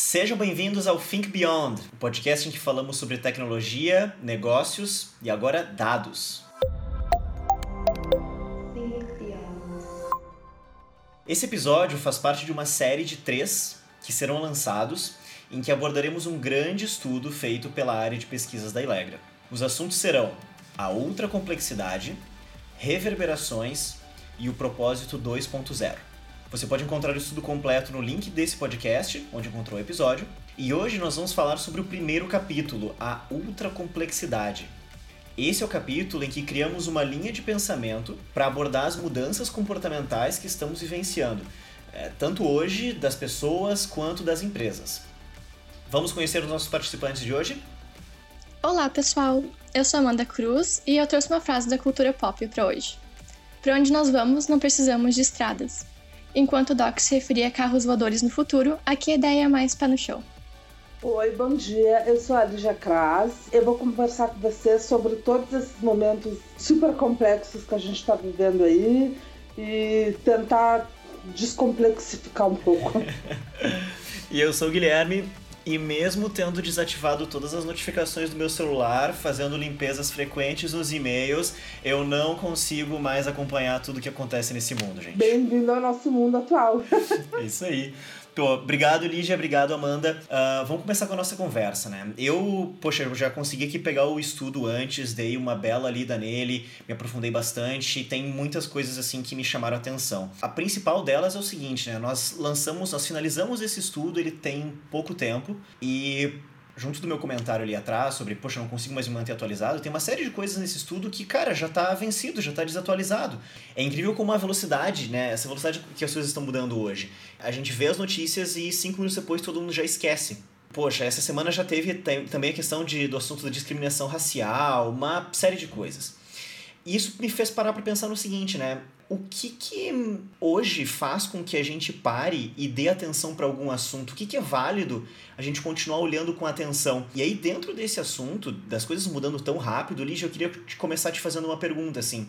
Sejam bem-vindos ao Think Beyond, o podcast em que falamos sobre tecnologia, negócios e agora dados. Esse episódio faz parte de uma série de três que serão lançados em que abordaremos um grande estudo feito pela área de pesquisas da Ilegra. Os assuntos serão a ultracomplexidade, reverberações e o propósito 2.0. Você pode encontrar o estudo completo no link desse podcast, onde encontrou o episódio. E hoje nós vamos falar sobre o primeiro capítulo, a ultracomplexidade. Esse é o capítulo em que criamos uma linha de pensamento para abordar as mudanças comportamentais que estamos vivenciando, é, tanto hoje das pessoas quanto das empresas. Vamos conhecer os nossos participantes de hoje? Olá, pessoal! Eu sou Amanda Cruz e eu trouxe uma frase da cultura pop para hoje. Para onde nós vamos, não precisamos de estradas. Enquanto o Doc se referia a carros voadores no futuro, aqui a ideia é mais pé no chão. Oi, bom dia. Eu sou a Lígia Kras. Eu vou conversar com vocês sobre todos esses momentos super complexos que a gente está vivendo aí e tentar descomplexificar um pouco. e eu sou o Guilherme. E mesmo tendo desativado todas as notificações do meu celular, fazendo limpezas frequentes nos e-mails, eu não consigo mais acompanhar tudo que acontece nesse mundo, gente. Bem-vindo ao nosso mundo atual. Isso aí. Pô, obrigado, Lígia. Obrigado, Amanda. Uh, vamos começar com a nossa conversa, né? Eu, poxa, eu já consegui aqui pegar o estudo antes, dei uma bela lida nele, me aprofundei bastante. Tem muitas coisas, assim, que me chamaram a atenção. A principal delas é o seguinte, né? Nós lançamos, nós finalizamos esse estudo, ele tem pouco tempo e junto do meu comentário ali atrás sobre, poxa, não consigo mais me manter atualizado, tem uma série de coisas nesse estudo que, cara, já está vencido, já está desatualizado. É incrível como a velocidade, né, essa velocidade que as coisas estão mudando hoje. A gente vê as notícias e cinco minutos depois todo mundo já esquece. Poxa, essa semana já teve também a questão de, do assunto da discriminação racial, uma série de coisas. E isso me fez parar para pensar no seguinte, né? O que que hoje faz com que a gente pare e dê atenção para algum assunto? O que que é válido a gente continuar olhando com atenção? E aí, dentro desse assunto, das coisas mudando tão rápido, Lígia, eu queria começar te fazendo uma pergunta, assim.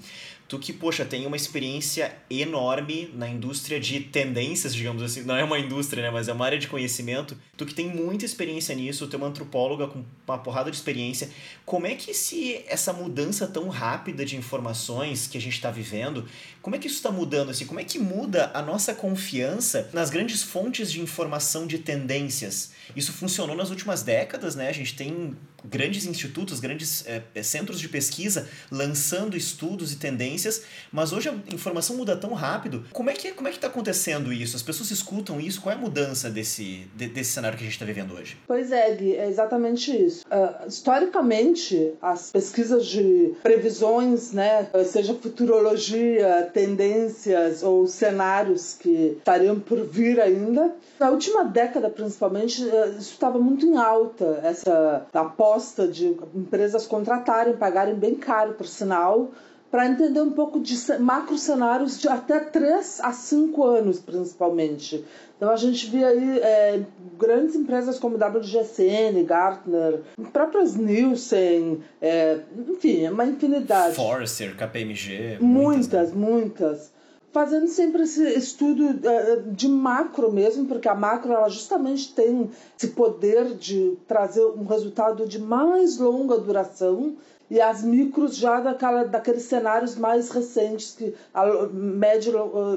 Tu que, poxa, tem uma experiência enorme na indústria de tendências, digamos assim, não é uma indústria, né, mas é uma área de conhecimento. Tu que tem muita experiência nisso, tu é uma antropóloga com uma porrada de experiência. Como é que esse, essa mudança tão rápida de informações que a gente está vivendo, como é que isso está mudando? Assim? Como é que muda a nossa confiança nas grandes fontes de informação de tendências? Isso funcionou nas últimas décadas, né? A gente tem grandes institutos, grandes é, centros de pesquisa lançando estudos e tendências, mas hoje a informação muda tão rápido. Como é que como é que está acontecendo isso? As pessoas escutam isso? Qual é a mudança desse, de, desse cenário que a gente está vivendo hoje? Pois é, Gui, é exatamente isso. Uh, historicamente, as pesquisas de previsões, né, seja futurologia, tendências ou cenários que estariam por vir ainda, na última década principalmente, isso estava muito em alta, essa aposta proposta de empresas contratarem, pagarem bem caro, por sinal, para entender um pouco de macro cenários de até 3 a 5 anos, principalmente. Então a gente via aí é, grandes empresas como WGSN, Gartner, próprias Nielsen, é, enfim, uma infinidade. Forrester, KPMG. Muitas, muitas. muitas fazendo sempre esse estudo eh, de macro mesmo, porque a macro ela justamente tem esse poder de trazer um resultado de mais longa duração e as micros já daquela, daqueles cenários mais recentes que a médio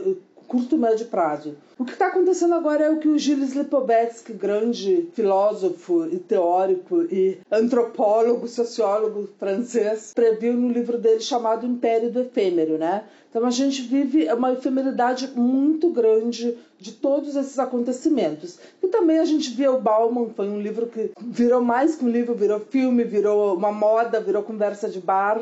eh, curto e médio prazo. O que está acontecendo agora é o que o Gilles Lipovetsky, grande filósofo e teórico e antropólogo, sociólogo francês, previu no livro dele chamado Império do Efêmero, né? Então a gente vive uma efemeridade muito grande de todos esses acontecimentos. E também a gente via o Bauman, foi um livro que virou mais que um livro, virou filme, virou uma moda, virou conversa de bar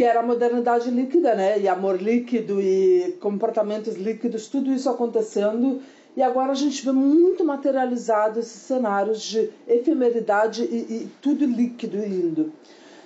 que era a modernidade líquida, né? E amor líquido e comportamentos líquidos, tudo isso acontecendo. E agora a gente vê muito materializado esses cenários de efemeridade e, e tudo líquido indo.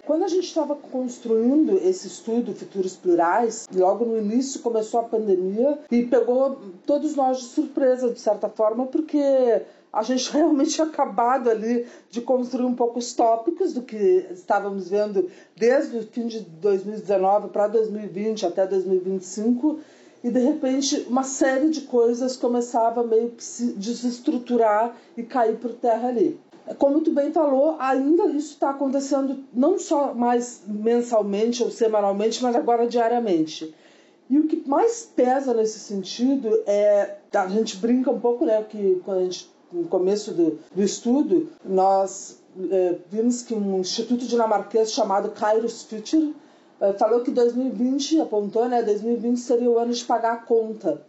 Quando a gente estava construindo esse estudo Futuros Plurais, logo no início começou a pandemia e pegou todos nós de surpresa, de certa forma, porque a gente realmente tinha acabado ali de construir um pouco os tópicos do que estávamos vendo desde o fim de 2019 para 2020 até 2025 e de repente uma série de coisas começava meio que se desestruturar e cair por terra ali. Como tu bem falou, ainda isso está acontecendo não só mais mensalmente ou semanalmente, mas agora diariamente. E o que mais pesa nesse sentido é. A gente brinca um pouco, né? Que quando a gente, no começo do, do estudo, nós é, vimos que um instituto dinamarquês chamado Kairos Future é, falou que 2020, apontou, né? 2020 seria o ano de pagar a conta.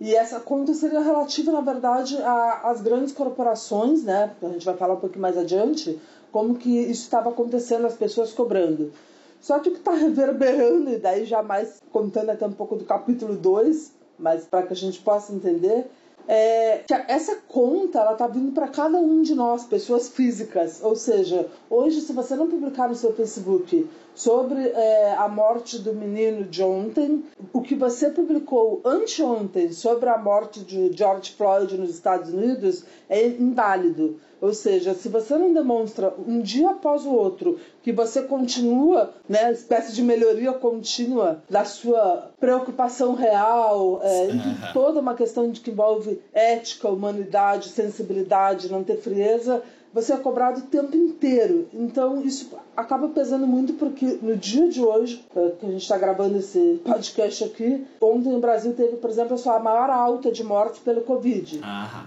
E essa conta seria relativa, na verdade, às grandes corporações, né? A gente vai falar um pouquinho mais adiante, como que isso estava acontecendo, as pessoas cobrando. Só que o que está reverberando, e daí já mais contando até um pouco do capítulo 2, mas para que a gente possa entender, é essa conta ela está vindo para cada um de nós, pessoas físicas. Ou seja, hoje, se você não publicar no seu Facebook sobre é, a morte do menino de ontem, o que você publicou anteontem sobre a morte de George Floyd nos Estados Unidos é inválido. Ou seja, se você não demonstra um dia após o outro que você continua, né, espécie de melhoria contínua da sua preocupação real, é, enfim, toda uma questão de que envolve ética, humanidade, sensibilidade, não ter frieza, você é cobrado o tempo inteiro. Então isso acaba pesando muito porque no dia de hoje, é, que a gente está gravando esse podcast aqui, ontem no Brasil teve, por exemplo, a sua maior alta de mortes pelo Covid.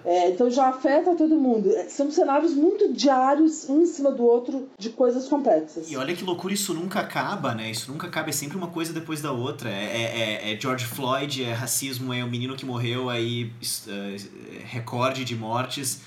É, então já afeta todo mundo. É, são cenários muito diários, um em cima do outro, de coisas complexas. E olha que loucura, isso nunca acaba, né? Isso nunca acaba, é sempre uma coisa depois da outra. É, é, é George Floyd, é racismo, é o menino que morreu, aí uh, recorde de mortes.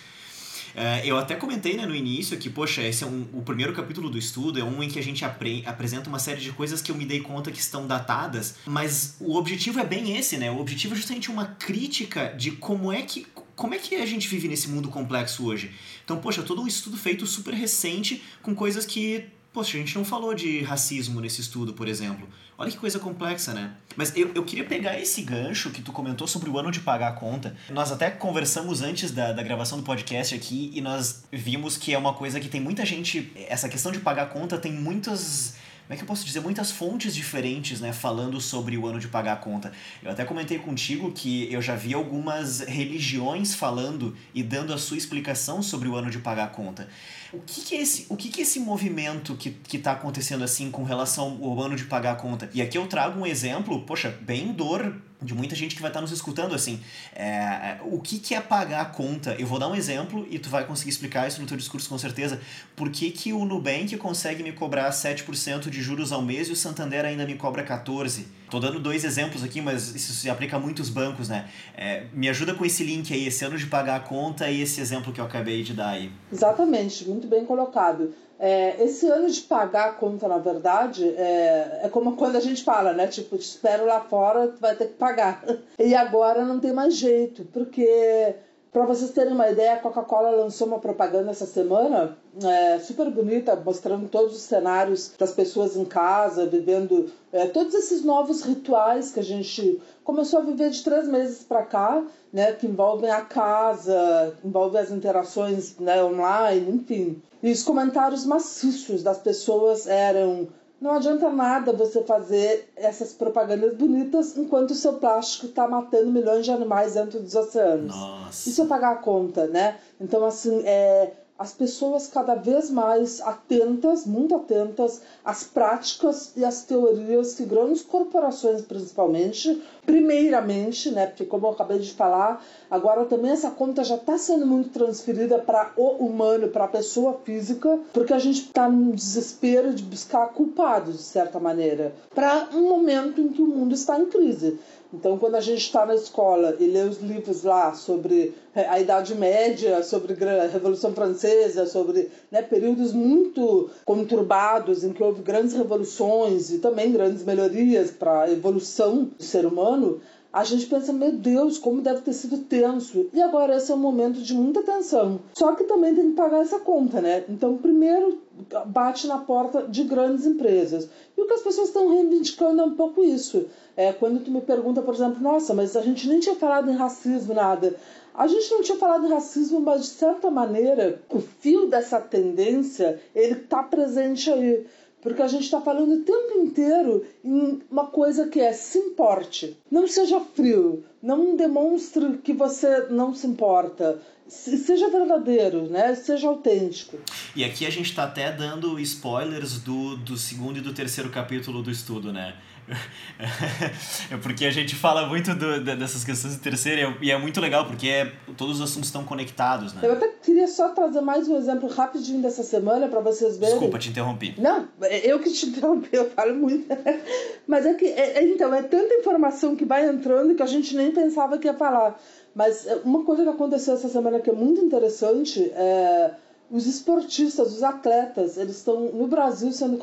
Uh, eu até comentei né, no início que, poxa, esse é um, o primeiro capítulo do estudo, é um em que a gente apre apresenta uma série de coisas que eu me dei conta que estão datadas, mas o objetivo é bem esse, né? O objetivo é justamente uma crítica de como é que como é que a gente vive nesse mundo complexo hoje? Então, poxa, todo um estudo feito super recente com coisas que Poxa, a gente não falou de racismo nesse estudo, por exemplo. Olha que coisa complexa, né? Mas eu, eu queria pegar esse gancho que tu comentou sobre o ano de pagar a conta. Nós até conversamos antes da, da gravação do podcast aqui e nós vimos que é uma coisa que tem muita gente. Essa questão de pagar a conta tem muitas como é que eu posso dizer, muitas fontes diferentes, né, falando sobre o ano de pagar a conta. Eu até comentei contigo que eu já vi algumas religiões falando e dando a sua explicação sobre o ano de pagar a conta. O que, que é esse, o que, que é esse movimento que, que tá acontecendo assim com relação ao ano de pagar a conta? E aqui eu trago um exemplo, poxa, bem dor de muita gente que vai estar nos escutando assim. É, é, o que, que é pagar a conta? Eu vou dar um exemplo e tu vai conseguir explicar isso no teu discurso com certeza. Por que, que o Nubank consegue me cobrar 7% de juros ao mês e o Santander ainda me cobra 14%? Tô dando dois exemplos aqui, mas isso se aplica a muitos bancos, né? É, me ajuda com esse link aí, esse ano de pagar a conta e esse exemplo que eu acabei de dar aí. Exatamente, muito bem colocado. É, esse ano de pagar a conta, na verdade, é, é como quando a gente fala, né? Tipo, te espero lá fora, tu vai ter que pagar. E agora não tem mais jeito, porque para vocês terem uma ideia, a Coca-Cola lançou uma propaganda essa semana, é, super bonita, mostrando todos os cenários das pessoas em casa, vivendo é, todos esses novos rituais que a gente começou a viver de três meses para cá, né, que envolvem a casa, envolvem as interações né, online, enfim. E os comentários maciços das pessoas eram não adianta nada você fazer essas propagandas bonitas enquanto o seu plástico está matando milhões de animais dentro dos oceanos. Nossa. Isso é pagar a conta, né? Então, assim, é, as pessoas cada vez mais atentas, muito atentas às práticas e às teorias que grandes corporações, principalmente, primeiramente, né, porque como eu acabei de falar, agora também essa conta já está sendo muito transferida para o humano, para a pessoa física, porque a gente está num desespero de buscar culpados, de certa maneira, para um momento em que o mundo está em crise. Então, quando a gente está na escola e lê os livros lá sobre é, a Idade Média, sobre a Revolução Francesa, sobre né, períodos muito conturbados em que houve grandes revoluções e também grandes melhorias para a evolução do ser humano, a gente pensa, meu Deus, como deve ter sido tenso. E agora esse é um momento de muita tensão. Só que também tem que pagar essa conta, né? Então, primeiro bate na porta de grandes empresas. E o que as pessoas estão reivindicando é um pouco isso. É, quando tu me pergunta, por exemplo, nossa, mas a gente nem tinha falado em racismo, nada. A gente não tinha falado em racismo, mas de certa maneira o fio dessa tendência ele está presente aí. Porque a gente está falando o tempo inteiro em uma coisa que é se importe. Não seja frio, não demonstre que você não se importa. Seja verdadeiro, né? Seja autêntico. E aqui a gente está até dando spoilers do, do segundo e do terceiro capítulo do estudo, né? é porque a gente fala muito do, dessas questões de terceira e é muito legal porque é, todos os assuntos estão conectados, né? Eu até queria só trazer mais um exemplo rapidinho dessa semana para vocês verem. Desculpa, te interrompi. Não, é eu que te interrompi, eu falo muito. Mas é que, é, é, então, é tanta informação que vai entrando que a gente nem pensava que ia falar. Mas é, uma coisa que aconteceu essa semana que é muito interessante é os esportistas, os atletas, eles estão no Brasil sendo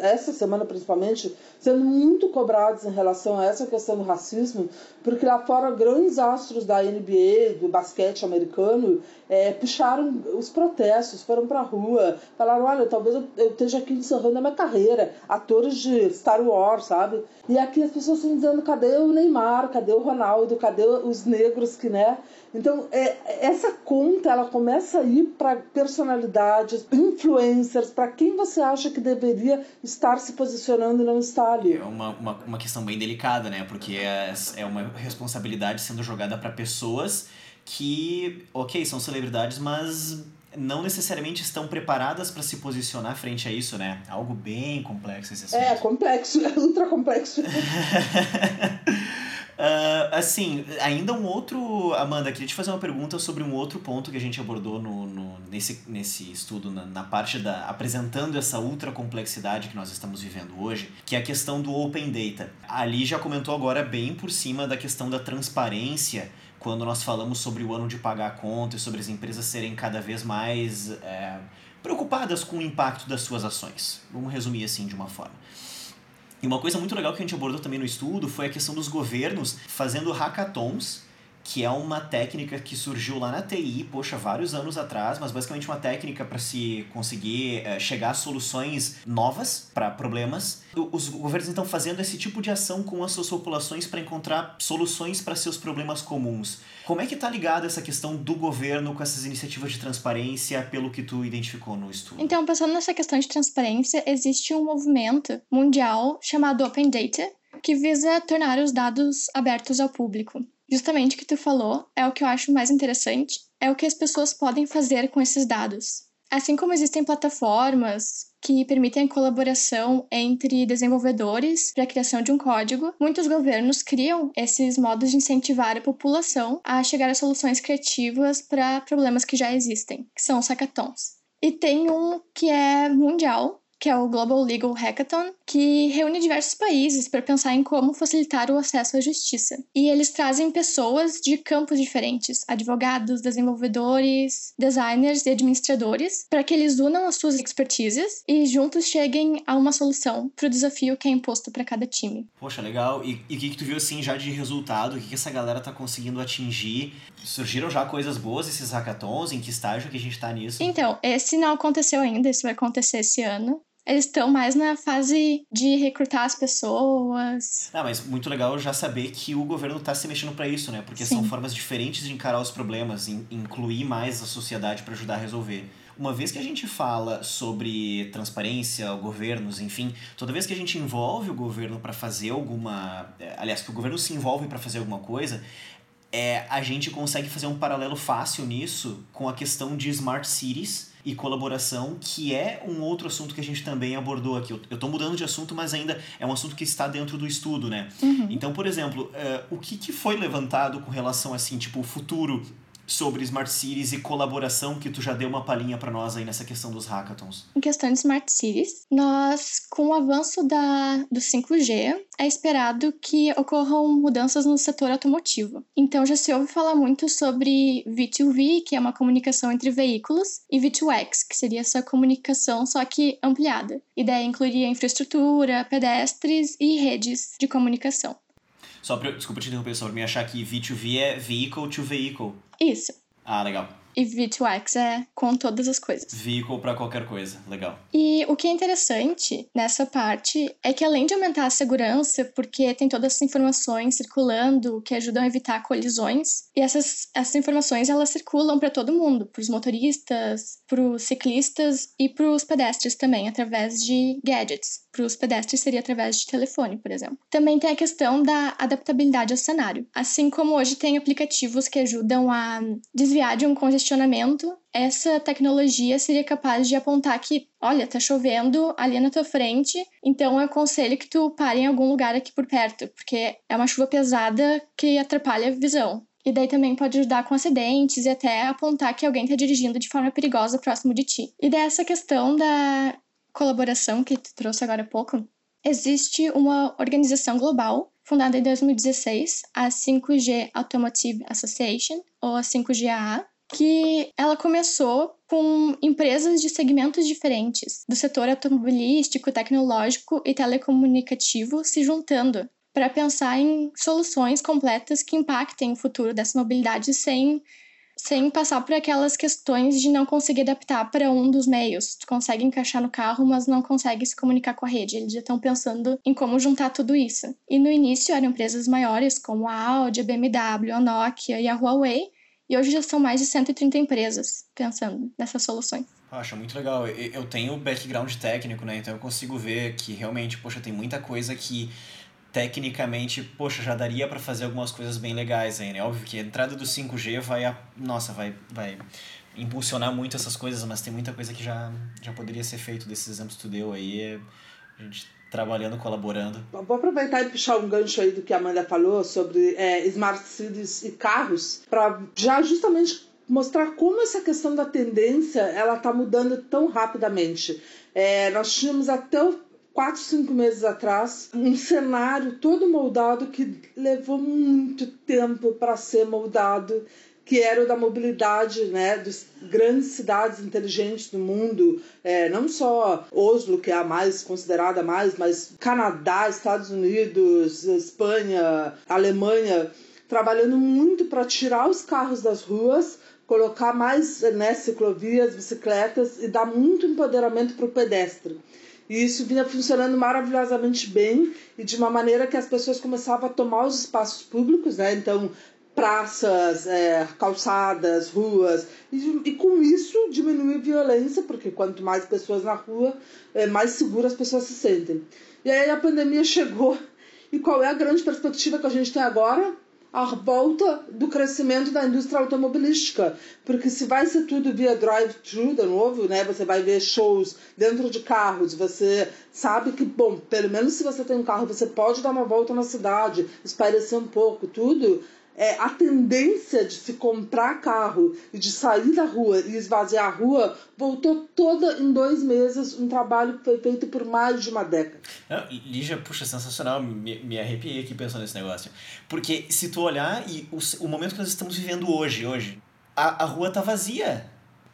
essa semana principalmente sendo muito cobrados em relação a essa questão do racismo, porque lá fora grandes astros da NBA, do basquete americano, é, puxaram os protestos, foram para a rua, falaram, olha, talvez eu, eu esteja aqui encerrando a minha carreira, atores de Star Wars, sabe? E aqui as pessoas estão dizendo, cadê o Neymar, cadê o Ronaldo, cadê os negros que, né? Então, é, essa conta, ela começa a ir para personalidades, influencers, para quem você acha que deveria estar se posicionando e não está ali. É uma, uma, uma questão bem delicada, né? Porque é, é uma responsabilidade sendo jogada para pessoas que, ok, são celebridades, mas não necessariamente estão preparadas para se posicionar frente a isso, né? Algo bem complexo esse assunto. É, complexo, é ultra complexo. uh, assim, ainda um outro. Amanda, queria te fazer uma pergunta sobre um outro ponto que a gente abordou no, no nesse, nesse estudo, na, na, parte da. apresentando essa ultra complexidade que nós estamos vivendo hoje, que é a questão do Open Data. Ali já comentou agora bem por cima da questão da transparência quando nós falamos sobre o ano de pagar a conta e sobre as empresas serem cada vez mais é, preocupadas com o impacto das suas ações. Vamos resumir assim de uma forma. E uma coisa muito legal que a gente abordou também no estudo foi a questão dos governos fazendo hackathons que é uma técnica que surgiu lá na TI, poxa, vários anos atrás, mas basicamente uma técnica para se conseguir é, chegar a soluções novas para problemas. Os governos estão fazendo esse tipo de ação com as suas populações para encontrar soluções para seus problemas comuns. Como é que está ligada essa questão do governo com essas iniciativas de transparência, pelo que tu identificou no estudo? Então, pensando nessa questão de transparência, existe um movimento mundial chamado Open Data, que visa tornar os dados abertos ao público justamente o que tu falou é o que eu acho mais interessante, é o que as pessoas podem fazer com esses dados. Assim como existem plataformas que permitem a colaboração entre desenvolvedores para a criação de um código, muitos governos criam esses modos de incentivar a população a chegar a soluções criativas para problemas que já existem, que são os hackathons. E tem um que é mundial, que é o Global Legal Hackathon, que reúne diversos países para pensar em como facilitar o acesso à justiça. E eles trazem pessoas de campos diferentes, advogados, desenvolvedores, designers e administradores, para que eles unam as suas expertises e juntos cheguem a uma solução para o desafio que é imposto para cada time. Poxa, legal. E, o que, que tu viu assim já de resultado? O que, que essa galera tá conseguindo atingir? Surgiram já coisas boas esses hackathons? Em que estágio que a gente está nisso? Então, esse não aconteceu ainda, esse vai acontecer esse ano eles estão mais na fase de recrutar as pessoas. Ah, mas muito legal já saber que o governo está se mexendo para isso, né? Porque Sim. são formas diferentes de encarar os problemas, incluir mais a sociedade para ajudar a resolver. Uma vez que a gente fala sobre transparência, governos, enfim, toda vez que a gente envolve o governo para fazer alguma. Eh, aliás, que o governo se envolve para fazer alguma coisa, é, a gente consegue fazer um paralelo fácil nisso com a questão de smart cities e colaboração, que é um outro assunto que a gente também abordou aqui. Eu, estou mudando de assunto, mas ainda é um assunto que está dentro do estudo, né? Uhum. Então, por exemplo, uh, o que, que foi levantado com relação assim, tipo, o futuro sobre Smart Cities e colaboração que tu já deu uma palhinha para nós aí nessa questão dos hackathons. Em questão de Smart Cities, nós, com o avanço da, do 5G, é esperado que ocorram mudanças no setor automotivo. Então já se ouve falar muito sobre V2V, que é uma comunicação entre veículos, e V2X, que seria essa comunicação só que ampliada. Daí incluiria infraestrutura, pedestres e redes de comunicação. Só pra, desculpa te interromper, só pra me achar que V2V é vehicle to vehicle. Isso. Ah, legal. E V2X é com todas as coisas. Vehicle para qualquer coisa, legal. E o que é interessante nessa parte é que além de aumentar a segurança, porque tem todas essas informações circulando que ajudam a evitar colisões, e essas, essas informações elas circulam para todo mundo, para os motoristas, para os ciclistas e para os pedestres também, através de gadgets. Para os pedestres seria através de telefone, por exemplo. Também tem a questão da adaptabilidade ao cenário. Assim como hoje tem aplicativos que ajudam a desviar de um congestionamento, essa tecnologia seria capaz de apontar que, olha, tá chovendo ali na tua frente, então eu aconselho que tu pare em algum lugar aqui por perto, porque é uma chuva pesada que atrapalha a visão. E daí também pode ajudar com acidentes e até apontar que alguém está dirigindo de forma perigosa próximo de ti. E dessa questão da colaboração que tu trouxe agora há pouco, existe uma organização global fundada em 2016, a 5G Automotive Association, ou a 5GAA, que ela começou com empresas de segmentos diferentes, do setor automobilístico, tecnológico e telecomunicativo se juntando para pensar em soluções completas que impactem o futuro dessa mobilidade sem sem passar por aquelas questões de não conseguir adaptar para um dos meios. Tu consegue encaixar no carro, mas não consegue se comunicar com a rede. Eles já estão pensando em como juntar tudo isso. E no início eram empresas maiores como a Audi, a BMW, a Nokia e a Huawei, e hoje já são mais de 130 empresas pensando nessas soluções. Acho muito legal. Eu tenho background técnico, né? Então eu consigo ver que realmente, poxa, tem muita coisa que tecnicamente, poxa, já daria para fazer algumas coisas bem legais aí, né? Óbvio que a entrada do 5G vai, nossa, vai, vai impulsionar muito essas coisas, mas tem muita coisa que já, já poderia ser feito desses exemplos que tu deu aí, a gente trabalhando, colaborando. Vou aproveitar e puxar um gancho aí do que a Amanda falou sobre é, smart cities e carros, para já justamente mostrar como essa questão da tendência ela está mudando tão rapidamente. É, nós tínhamos até o quatro, cinco meses atrás, um cenário todo moldado que levou muito tempo para ser moldado, que era o da mobilidade né, das grandes cidades inteligentes do mundo, é, não só Oslo, que é a mais considerada mais, mas Canadá, Estados Unidos, Espanha, Alemanha, trabalhando muito para tirar os carros das ruas colocar mais né, ciclovias, bicicletas e dar muito empoderamento para o pedestre. E isso vinha funcionando maravilhosamente bem e de uma maneira que as pessoas começavam a tomar os espaços públicos, né? Então, praças, é, calçadas, ruas, e, e, com isso diminui a violência, porque quanto mais pessoas na rua, é, mais seguras as pessoas se sentem. E aí a pandemia chegou, e qual é a grande perspectiva que a gente tem agora? A volta do crescimento da indústria automobilística, porque se vai ser tudo via drive-thru de novo, né, você vai ver shows dentro de carros, você sabe que, bom, pelo menos se você tem um carro, você pode dar uma volta na cidade, espairecer um pouco, tudo, é, a tendência de se comprar carro e de sair da rua e esvaziar a rua voltou toda em dois meses, um trabalho que foi feito por mais de uma década. Lígia, puxa, sensacional, me, me arrepiei aqui pensando nesse negócio. Porque se tu olhar e o, o momento que nós estamos vivendo hoje, hoje, a, a rua tá vazia.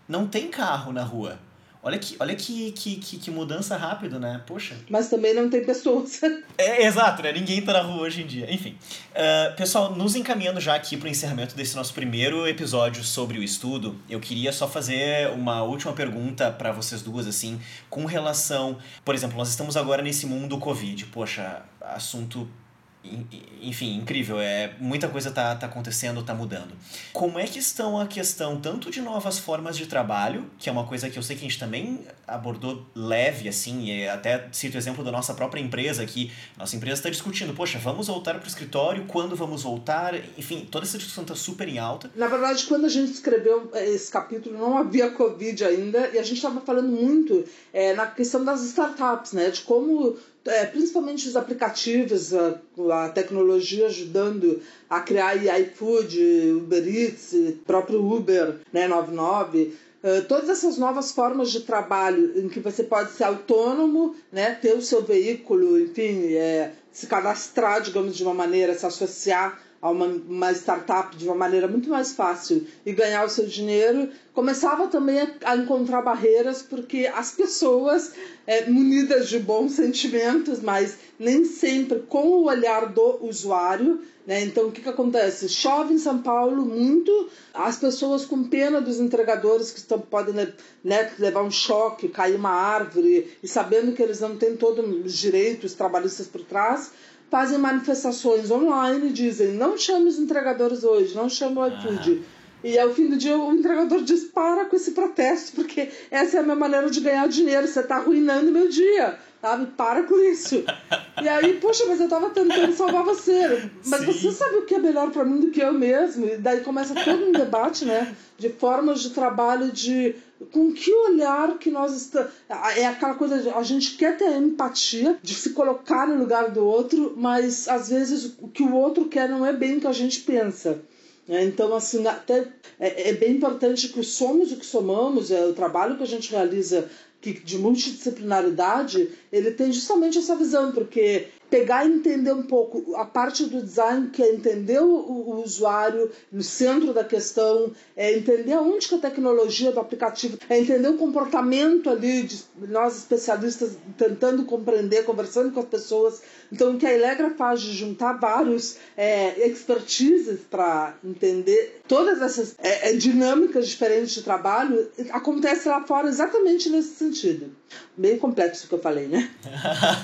Não tem carro na rua. Olha que, olha que, que, que, que mudança rápido, né? Poxa. Mas também não tem pessoas. é, exato, né? Ninguém tá na rua hoje em dia. Enfim. Uh, pessoal, nos encaminhando já aqui pro encerramento desse nosso primeiro episódio sobre o estudo, eu queria só fazer uma última pergunta para vocês duas, assim, com relação. Por exemplo, nós estamos agora nesse mundo Covid. Poxa, assunto enfim, incrível. É, muita coisa tá, tá acontecendo, tá mudando. Como é que estão a questão tanto de novas formas de trabalho, que é uma coisa que eu sei que a gente também abordou leve, assim, até cito o exemplo da nossa própria empresa aqui. Nossa empresa está discutindo, poxa, vamos voltar para o escritório, quando vamos voltar? Enfim, toda essa discussão está super em alta. Na verdade, quando a gente escreveu eh, esse capítulo, não havia Covid ainda, e a gente estava falando muito é, na questão das startups, né? De como é, principalmente os aplicativos, a, a, tecnologia ajudando a criar iFood, Uber Eats, próprio Uber, né, 99, uh, todas essas novas formas de trabalho em que você pode ser autônomo, né, ter o seu veículo, enfim, é, se cadastrar, digamos, de uma maneira, se associar a uma, uma, startup de uma maneira muito mais fácil e ganhar o seu dinheiro, começava também a, a encontrar barreiras porque as pessoas é, munidas de bons sentimentos, mas nem sempre com o olhar do usuário. Né? Então, o que, que acontece? Chove em São Paulo muito, as pessoas com pena dos entregadores que estão, podem né, levar um choque, cair uma árvore, e sabendo que eles não têm todos os direitos trabalhistas por trás, fazem manifestações online, dizem não chame os entregadores hoje, não chame o iFood. Ah. E ao fim do dia o entregador diz: para com esse protesto, porque essa é a minha maneira de ganhar dinheiro, você está arruinando meu dia, sabe? Para com isso. e aí, poxa, mas eu estava tentando salvar você. Mas Sim. você sabe o que é melhor para mim do que eu mesmo? E daí começa todo um debate, né? De formas de trabalho, de com que olhar que nós estamos. É aquela coisa de a gente quer ter empatia, de se colocar no lugar do outro, mas às vezes o que o outro quer não é bem o que a gente pensa. É, então, assim, até é, é, bem importante que somos o que somamos, é o trabalho que a gente realiza que, de multidisciplinaridade, ele tem justamente essa visão, porque pegar e entender um pouco a parte do design que é entender o, o usuário no centro da questão, é entender aonde que a tecnologia do aplicativo, é entender o comportamento ali de nós especialistas tentando compreender, conversando com as pessoas. Então o que a Elegra faz de juntar vários é, expertises para entender todas essas é, é, dinâmicas diferentes de trabalho acontece lá fora exatamente nesse sentido. Bem complexo o que eu falei, né?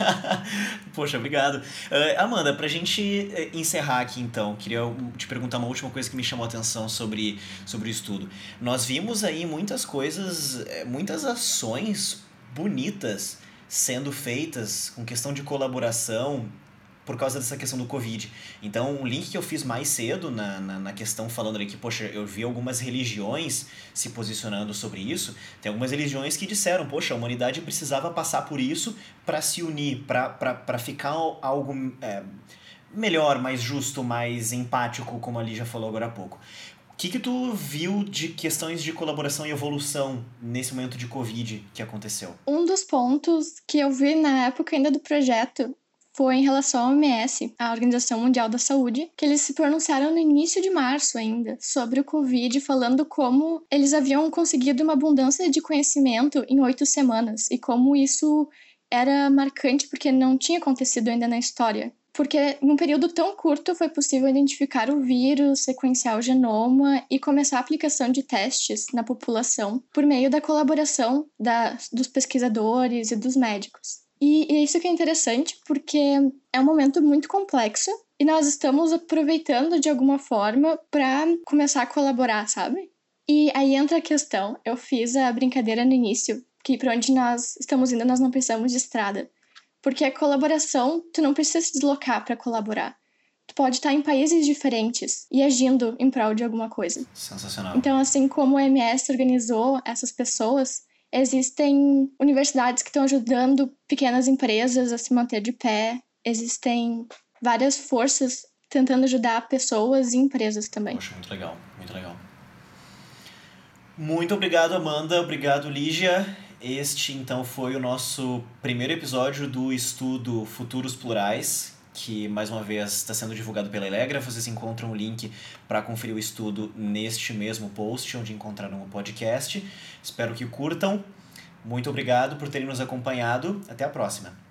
Poxa, obrigado. Uh, Amanda, pra gente eh, encerrar aqui então, queria te perguntar uma última coisa que me chamou a atenção sobre, sobre o estudo. Nós vimos aí muitas coisas, eh, muitas ações bonitas sendo feitas com questão de colaboração por causa dessa questão do Covid. Então, o link que eu fiz mais cedo na, na, na, questão, falando ali que, poxa, eu vi algumas religiões se posicionando sobre isso. Tem algumas religiões que disseram, poxa, a humanidade precisava passar por isso para se unir, para ficar algo é, melhor, mais justo, mais empático, como ali já falou agora há pouco. O que, que tu viu de questões de colaboração e evolução nesse momento de Covid que aconteceu? Um dos pontos que eu vi na época ainda do projeto foi em relação à OMS, a Organização Mundial da Saúde, que eles se pronunciaram no início de março ainda sobre o Covid, falando como eles haviam conseguido uma abundância de conhecimento em oito semanas e como isso era marcante porque não tinha acontecido ainda na história. Porque num período tão curto foi possível identificar o vírus, sequenciar o genoma e começar a aplicação de testes na população por meio da colaboração da, dos pesquisadores e dos médicos. E, e isso que é interessante, porque é um momento muito complexo e nós estamos aproveitando de alguma forma para começar a colaborar, sabe? E aí entra a questão. Eu fiz a brincadeira no início, que para onde nós estamos indo nós não precisamos de estrada. Porque a colaboração, tu não precisa se deslocar para colaborar. Tu pode estar em países diferentes e agindo em prol de alguma coisa. Sensacional. Então, assim como o MS organizou essas pessoas, Existem universidades que estão ajudando pequenas empresas a se manter de pé. Existem várias forças tentando ajudar pessoas e empresas também. Poxa, muito legal, muito legal. Muito obrigado, Amanda. Obrigado, Lígia. Este, então, foi o nosso primeiro episódio do estudo Futuros Plurais, que mais uma vez está sendo divulgado pela Elegra. Vocês encontram o link para conferir o estudo neste mesmo post, onde encontraram o podcast. Espero que curtam. Muito obrigado por terem nos acompanhado. Até a próxima.